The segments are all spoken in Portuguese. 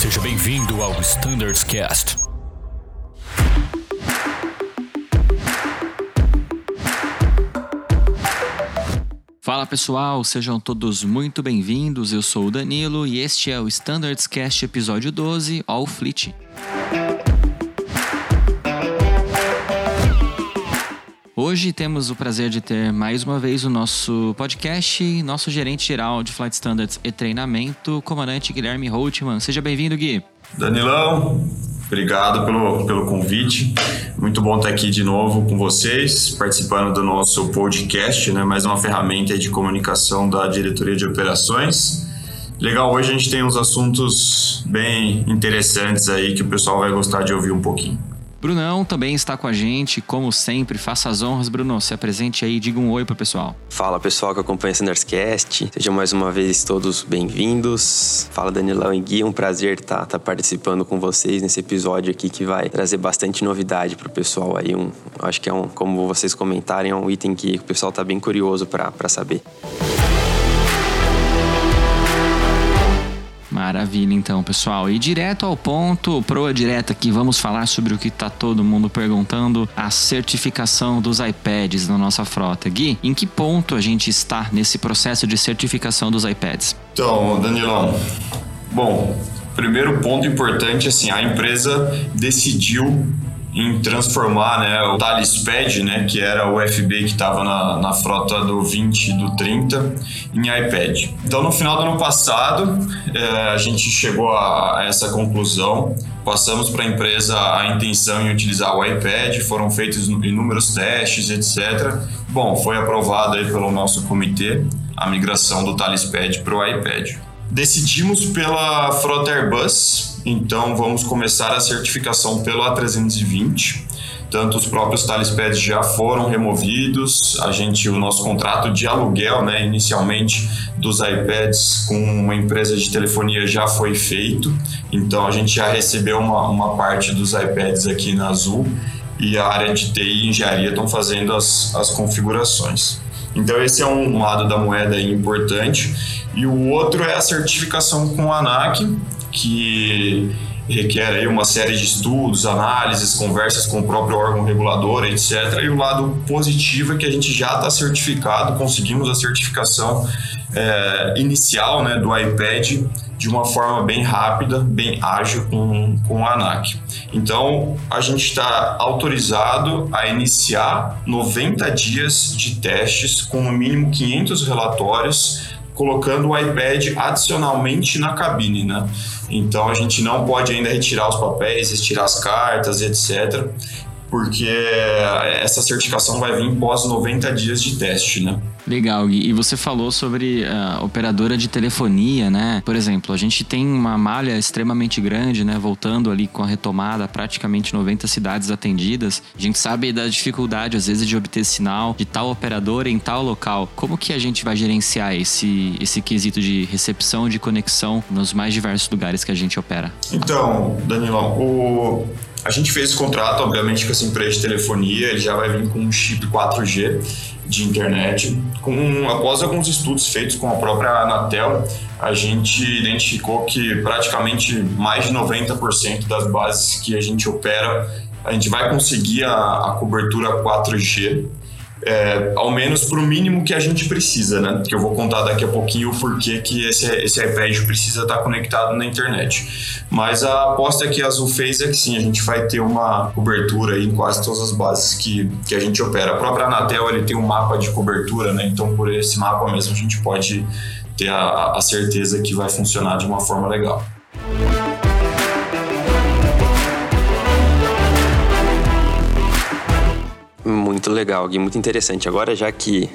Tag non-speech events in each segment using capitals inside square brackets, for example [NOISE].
Seja bem-vindo ao Standards Cast. Fala pessoal, sejam todos muito bem-vindos. Eu sou o Danilo e este é o Standards Cast episódio 12, All Fleet. Hoje temos o prazer de ter mais uma vez o nosso podcast, nosso gerente geral de Flight Standards e treinamento, comandante Guilherme Holtman. Seja bem-vindo, Gui. Danilão, obrigado pelo, pelo convite. Muito bom estar aqui de novo com vocês, participando do nosso podcast, né? mais uma ferramenta de comunicação da diretoria de operações. Legal, hoje a gente tem uns assuntos bem interessantes aí que o pessoal vai gostar de ouvir um pouquinho. Brunão também está com a gente, como sempre. Faça as honras, Bruno. Se apresente aí, diga um oi pro pessoal. Fala pessoal que acompanha o Sanderscast. Sejam mais uma vez todos bem-vindos. Fala Danilão e Gui, um prazer estar tá, tá participando com vocês nesse episódio aqui que vai trazer bastante novidade pro pessoal aí. Um, acho que é um, como vocês comentarem, é um item que o pessoal tá bem curioso para saber. Maravilha, então, pessoal. E direto ao ponto, proa direta aqui, vamos falar sobre o que está todo mundo perguntando: a certificação dos iPads na nossa frota. Gui, em que ponto a gente está nesse processo de certificação dos iPads? Então, Danilão, bom, primeiro ponto importante, assim, a empresa decidiu em transformar né, o Thales Pad, né, que era o FB que estava na, na frota do 20 e do 30, em iPad. Então, no final do ano passado, é, a gente chegou a, a essa conclusão. Passamos para a empresa a intenção em utilizar o iPad, foram feitos inúmeros testes, etc. Bom, foi aprovado aí pelo nosso comitê a migração do Thales Pad para o iPad. Decidimos pela frota Airbus, então vamos começar a certificação pelo A320. Tanto os próprios pads já foram removidos, a gente, o nosso contrato de aluguel, né, inicialmente dos iPads com uma empresa de telefonia já foi feito, então a gente já recebeu uma, uma parte dos iPads aqui na Azul e a área de TI e engenharia estão fazendo as, as configurações. Então esse é um lado da moeda importante. E o outro é a certificação com a ANAC, que requer aí uma série de estudos, análises, conversas com o próprio órgão regulador, etc. E o lado positivo é que a gente já está certificado, conseguimos a certificação é, inicial né, do iPad de uma forma bem rápida, bem ágil com, com a ANAC. Então, a gente está autorizado a iniciar 90 dias de testes com no mínimo 500 relatórios colocando o iPad adicionalmente na cabine, né? Então a gente não pode ainda retirar os papéis, retirar as cartas, etc porque essa certificação vai vir pós 90 dias de teste, né? Legal, Gui. E você falou sobre a operadora de telefonia, né? Por exemplo, a gente tem uma malha extremamente grande, né? Voltando ali com a retomada, praticamente 90 cidades atendidas. A gente sabe da dificuldade, às vezes, de obter sinal de tal operadora em tal local. Como que a gente vai gerenciar esse, esse quesito de recepção de conexão nos mais diversos lugares que a gente opera? Então, Danilão, o a gente fez esse contrato, obviamente, com essa empresa de telefonia, ele já vai vir com um chip 4G de internet. Com, após alguns estudos feitos com a própria Anatel, a gente identificou que praticamente mais de 90% das bases que a gente opera, a gente vai conseguir a, a cobertura 4G é, ao menos para o mínimo que a gente precisa, né? Que eu vou contar daqui a pouquinho o porquê que esse, esse iPad precisa estar conectado na internet. Mas a aposta que a Azul fez é que sim, a gente vai ter uma cobertura em quase todas as bases que, que a gente opera. A própria Anatel ele tem um mapa de cobertura, né? Então por esse mapa mesmo a gente pode ter a, a certeza que vai funcionar de uma forma legal. Muito legal, Gui, muito interessante. Agora, já que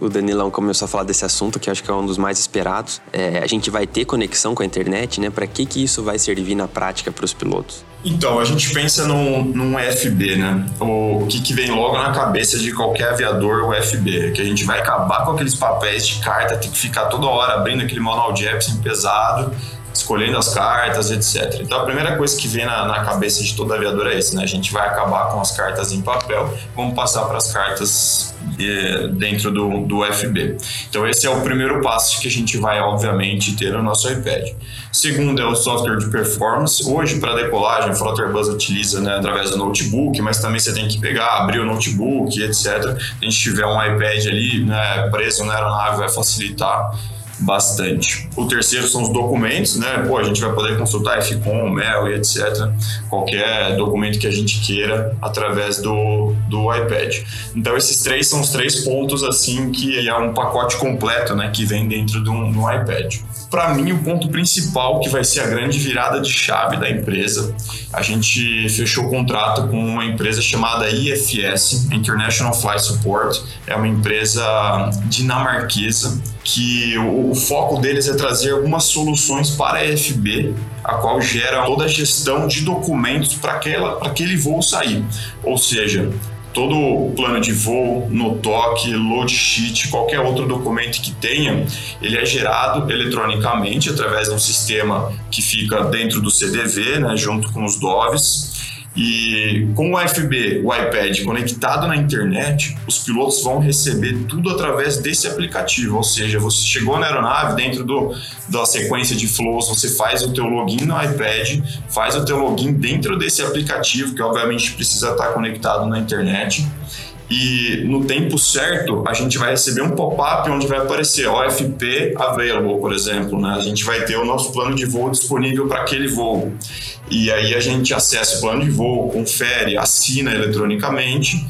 o Danilão começou a falar desse assunto, que acho que é um dos mais esperados, é, a gente vai ter conexão com a internet, né? Para que, que isso vai servir na prática para os pilotos? Então, a gente pensa num, num FB, né? O, o que, que vem logo na cabeça de qualquer aviador, o FB, que a gente vai acabar com aqueles papéis de carta, tem que ficar toda hora abrindo aquele manual de Epson pesado, escolhendo as cartas, etc. Então a primeira coisa que vem na, na, cabeça de todo aviador é isso, né? A gente vai acabar com as cartas em papel, vamos passar para as cartas eh, dentro do, do UFB. Então esse é o primeiro passo que a gente vai, obviamente, ter no nosso iPad. Segundo é o software de performance. Hoje, para decolagem, o Flutterbus utiliza né, através do notebook, mas também você tem que pegar, abrir o notebook, etc. Se a gente tiver um iPad ali né, preso na aeronave, vai facilitar bastante. O terceiro são os documentos, né? Pô, a gente vai poder consultar FCOM, MEL e etc. Qualquer documento que a gente queira através do, do iPad. Então, esses três são os três pontos, assim, que é um pacote completo, né? Que vem dentro de um, de um iPad. Para mim, o ponto principal que vai ser a grande virada de chave da empresa, a gente fechou contrato com uma empresa chamada IFS, International Flight Support. É uma empresa dinamarquesa que o, o foco deles é trazer algumas soluções para a FB, a qual gera toda a gestão de documentos para aquele voo sair. Ou seja, todo o plano de voo, no toque, load sheet, qualquer outro documento que tenha, ele é gerado eletronicamente através de um sistema que fica dentro do CDV, né, junto com os DOVs. E com o USB, o iPad conectado na internet, os pilotos vão receber tudo através desse aplicativo. Ou seja, você chegou na aeronave, dentro do, da sequência de flows, você faz o teu login no iPad, faz o teu login dentro desse aplicativo, que obviamente precisa estar conectado na internet e no tempo certo a gente vai receber um pop-up onde vai aparecer OFP available, por exemplo, né? A gente vai ter o nosso plano de voo disponível para aquele voo. E aí a gente acessa o plano de voo, confere, assina eletronicamente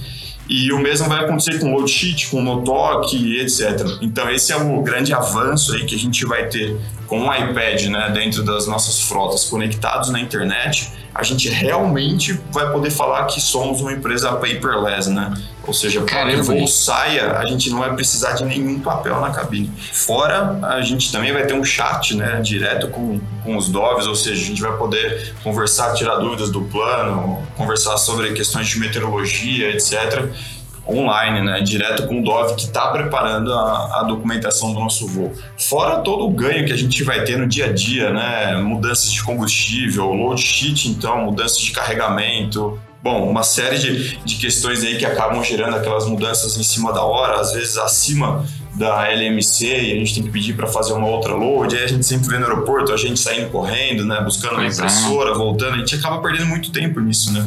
e o mesmo vai acontecer com o load sheet, com o Notok, etc. Então esse é o grande avanço aí que a gente vai ter com o iPad, né, dentro das nossas frotas conectados na internet a gente realmente vai poder falar que somos uma empresa paperless, né? Ou seja, para que o voo saia, a gente não vai precisar de nenhum papel na cabine. Fora, a gente também vai ter um chat, né, direto com, com os DOVs, ou seja, a gente vai poder conversar, tirar dúvidas do plano, conversar sobre questões de meteorologia, etc online, né, direto com o Dove que está preparando a, a, documentação do nosso voo. Fora todo o ganho que a gente vai ter no dia a dia, né, mudanças de combustível, load sheet, então, mudanças de carregamento. Bom, uma série de, de questões aí que acabam gerando aquelas mudanças em cima da hora, às vezes acima da LMC e a gente tem que pedir para fazer uma outra load, aí a gente sempre vê no aeroporto a gente saindo correndo, né, buscando pois uma é. impressora, é. voltando, a gente acaba perdendo muito tempo nisso, né?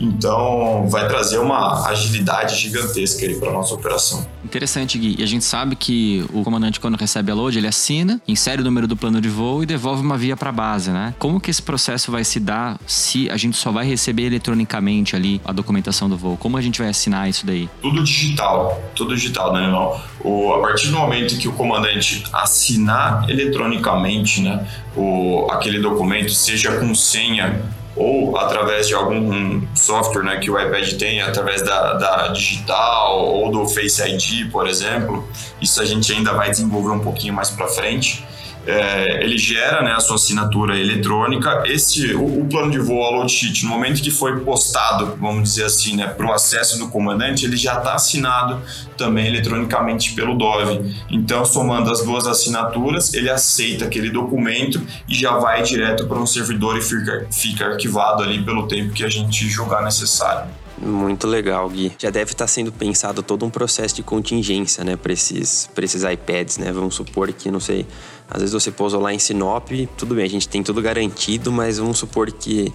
Então, vai trazer uma agilidade gigantesca aí para nossa operação. Interessante, Gui. E a gente sabe que o comandante, quando recebe a load, ele assina, insere o número do plano de voo e devolve uma via para a base, né? Como que esse processo vai se dar se a gente só vai receber eletronicamente ali a documentação do voo? Como a gente vai assinar isso daí? Tudo digital, tudo digital, né, irmão? O, a partir do momento que o comandante assinar eletronicamente, né, o, aquele documento, seja com senha ou através de algum software né, que o iPad tem, através da, da digital ou do Face ID, por exemplo. Isso a gente ainda vai desenvolver um pouquinho mais para frente é, ele gera né, a sua assinatura eletrônica. Este, o, o plano de voo, a load sheet, no momento que foi postado, vamos dizer assim, né, para o acesso do comandante, ele já está assinado também eletronicamente pelo Dove. Então, somando as duas assinaturas, ele aceita aquele documento e já vai direto para um servidor e fica, fica arquivado ali pelo tempo que a gente julgar necessário. Muito legal, Gui. Já deve estar sendo pensado todo um processo de contingência, né, para esses, esses iPads, né? Vamos supor que, não sei, às vezes você pousou lá em Sinop, tudo bem, a gente tem tudo garantido, mas vamos supor que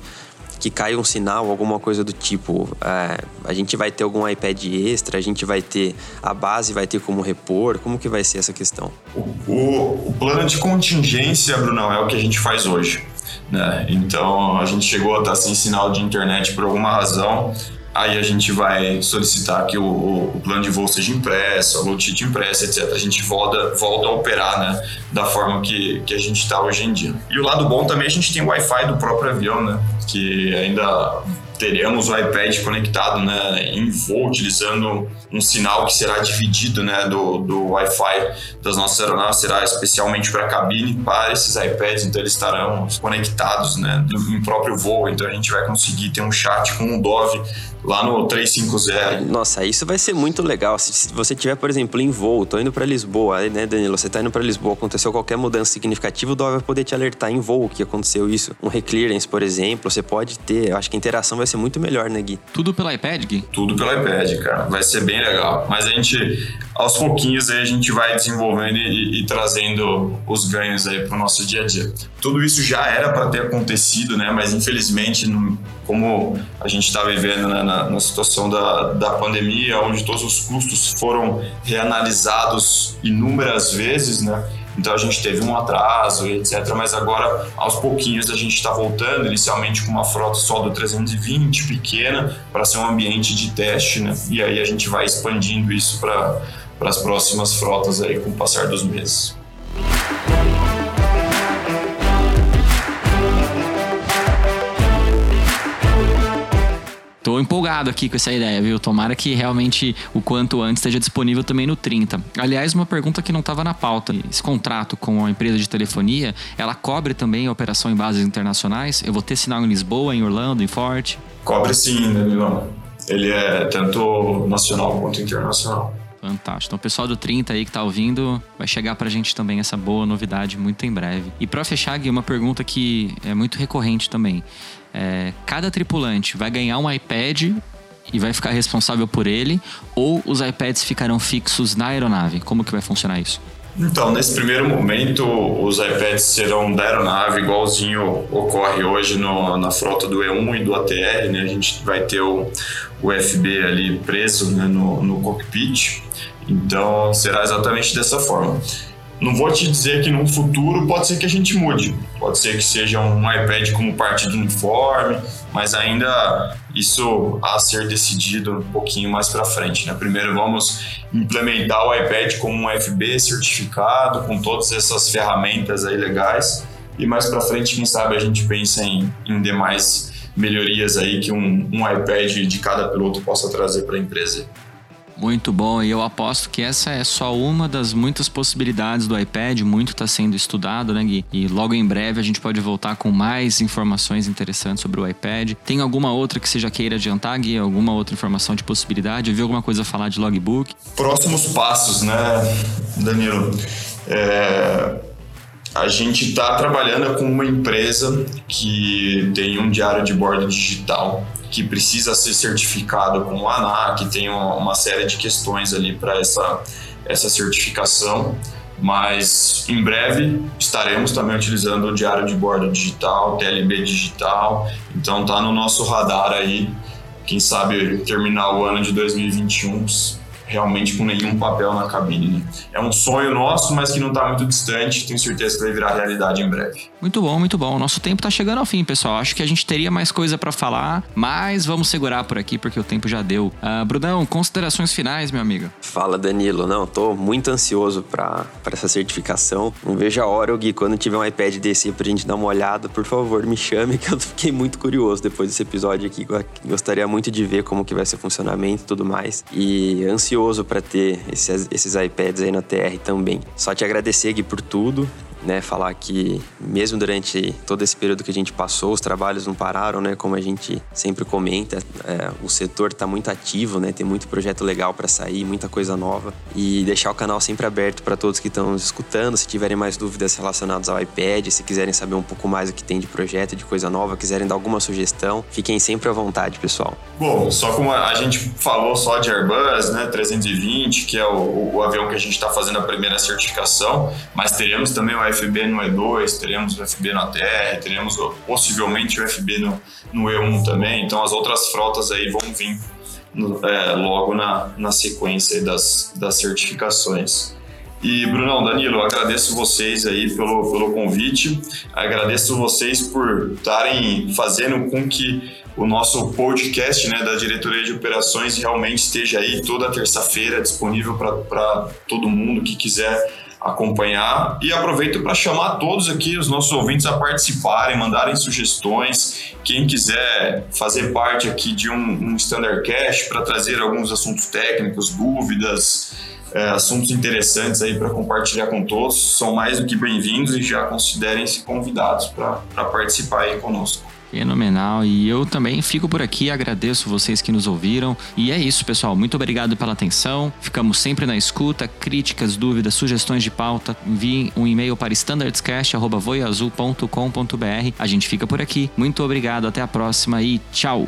que cai um sinal, alguma coisa do tipo. É, a gente vai ter algum iPad extra, a gente vai ter. A base vai ter como repor? Como que vai ser essa questão? O, o, o plano de contingência, Brunão, é o que a gente faz hoje. Né? Então a gente chegou a estar sem sinal de internet por alguma razão aí a gente vai solicitar que o, o, plano de voo seja impresso, a sheet impressa, etc. A gente volta, volta a operar né, da forma que, que a gente está hoje em dia. E o lado bom também, a gente tem o Wi-Fi do próprio avião, né, que ainda teremos o iPad conectado né, em voo, utilizando um sinal que será dividido né, do, do Wi-Fi das nossas aeronaves, será especialmente para a cabine, para esses iPads, então eles estarão conectados né, em próprio voo, então a gente vai conseguir ter um chat com um Dove lá no 350. Nossa, isso vai ser muito legal. Se você tiver, por exemplo, em voo, tô indo para Lisboa, né, Danilo? Você tá indo para Lisboa, aconteceu qualquer mudança significativa, o Dove vai poder te alertar em voo que aconteceu isso. Um reclearance, por exemplo, você pode ter, eu acho que a interação vai ser ser muito melhor, né, Gui? Tudo pelo iPad, Gui? Tudo pelo iPad, cara. Vai ser bem legal. Mas a gente, aos pouquinhos, aí a gente vai desenvolvendo e, e trazendo os ganhos aí para o nosso dia a dia. Tudo isso já era para ter acontecido, né? Mas infelizmente, como a gente está vivendo né, na, na, situação da, da pandemia, onde todos os custos foram reanalisados inúmeras vezes, né? Então a gente teve um atraso, etc. Mas agora, aos pouquinhos, a gente está voltando, inicialmente com uma frota só do 320, pequena, para ser um ambiente de teste, né? E aí a gente vai expandindo isso para as próximas frotas aí com o passar dos meses. Empolgado aqui com essa ideia, viu? Tomara que realmente o quanto antes esteja disponível também no 30. Aliás, uma pergunta que não estava na pauta. Esse contrato com a empresa de telefonia, ela cobre também a operação em bases internacionais? Eu vou ter sinal em Lisboa, em Orlando, em Forte? Cobre sim, Danilão. Ele é tanto nacional quanto internacional. Fantástico. Então, o pessoal do 30 aí que tá ouvindo, vai chegar pra gente também essa boa novidade muito em breve. E para fechar, Gui, uma pergunta que é muito recorrente também. É, cada tripulante vai ganhar um iPad e vai ficar responsável por ele, ou os iPads ficarão fixos na aeronave? Como que vai funcionar isso? Então, nesse primeiro momento, os iPads serão da aeronave, igualzinho ocorre hoje no, na frota do E1 e do ATR, né? A gente vai ter o, o FB ali preso né, no, no cockpit, então será exatamente dessa forma. Não vou te dizer que no futuro pode ser que a gente mude, pode ser que seja um iPad como parte do uniforme, mas ainda isso a ser decidido um pouquinho mais para frente. Né? Primeiro vamos implementar o iPad como um FB certificado, com todas essas ferramentas aí legais, e mais para frente, quem sabe, a gente pensa em, em demais melhorias aí que um, um iPad de cada piloto possa trazer para a empresa. Muito bom, e eu aposto que essa é só uma das muitas possibilidades do iPad, muito está sendo estudado, né, Gui? E logo em breve a gente pode voltar com mais informações interessantes sobre o iPad. Tem alguma outra que você já queira adiantar, Gui? Alguma outra informação de possibilidade? Viu alguma coisa a falar de logbook? Próximos passos, né, Danilo? É, a gente está trabalhando com uma empresa que tem um diário de bordo digital que precisa ser certificado com o ANAC, tem uma série de questões ali para essa, essa certificação, mas em breve estaremos também utilizando o diário de bordo digital, TLB digital, então está no nosso radar aí, quem sabe terminar o ano de 2021 realmente com nenhum papel na cabine. Né? É um sonho nosso, mas que não está muito distante. Tenho certeza que vai virar realidade em breve. Muito bom, muito bom. Nosso tempo está chegando ao fim, pessoal. Acho que a gente teria mais coisa para falar, mas vamos segurar por aqui porque o tempo já deu. Uh, Brunão, considerações finais, meu amigo. Fala, Danilo. Não, tô muito ansioso para essa certificação. Não vejo a hora, Gui, quando tiver um iPad desse pra gente dar uma olhada, por favor, me chame, [LAUGHS] que eu fiquei muito curioso depois desse episódio aqui. Gostaria muito de ver como que vai ser o funcionamento e tudo mais. E ansioso ansioso para ter esses, esses iPads aí na TR também. Só te agradecer, Gui, por tudo né, falar que mesmo durante todo esse período que a gente passou, os trabalhos não pararam, né, como a gente sempre comenta, é, o setor está muito ativo, né, tem muito projeto legal para sair, muita coisa nova e deixar o canal sempre aberto para todos que estão escutando, se tiverem mais dúvidas relacionadas ao iPad, se quiserem saber um pouco mais o que tem de projeto, de coisa nova, quiserem dar alguma sugestão, fiquem sempre à vontade, pessoal. Bom, só como a gente falou só de Airbus, né, 320, que é o, o avião que a gente está fazendo a primeira certificação, mas teremos também o UFB no E2, teremos o UFB na TR, teremos possivelmente o UFB no, no E1 também. Então as outras frotas aí vão vir no, é, logo na, na sequência das, das certificações. E Brunão, Danilo, agradeço vocês aí pelo, pelo convite, agradeço vocês por estarem fazendo com que o nosso podcast né, da diretoria de operações realmente esteja aí toda terça-feira disponível para todo mundo que quiser acompanhar e aproveito para chamar todos aqui os nossos ouvintes a participarem, mandarem sugestões. Quem quiser fazer parte aqui de um, um Standard Cash para trazer alguns assuntos técnicos, dúvidas, é, assuntos interessantes aí para compartilhar com todos, são mais do que bem-vindos e já considerem-se convidados para participar aí conosco. Fenomenal. E eu também fico por aqui, agradeço vocês que nos ouviram. E é isso, pessoal. Muito obrigado pela atenção. Ficamos sempre na escuta. Críticas, dúvidas, sugestões de pauta, enviem um e-mail para standardscast.voiazul.com.br. A gente fica por aqui. Muito obrigado, até a próxima e tchau!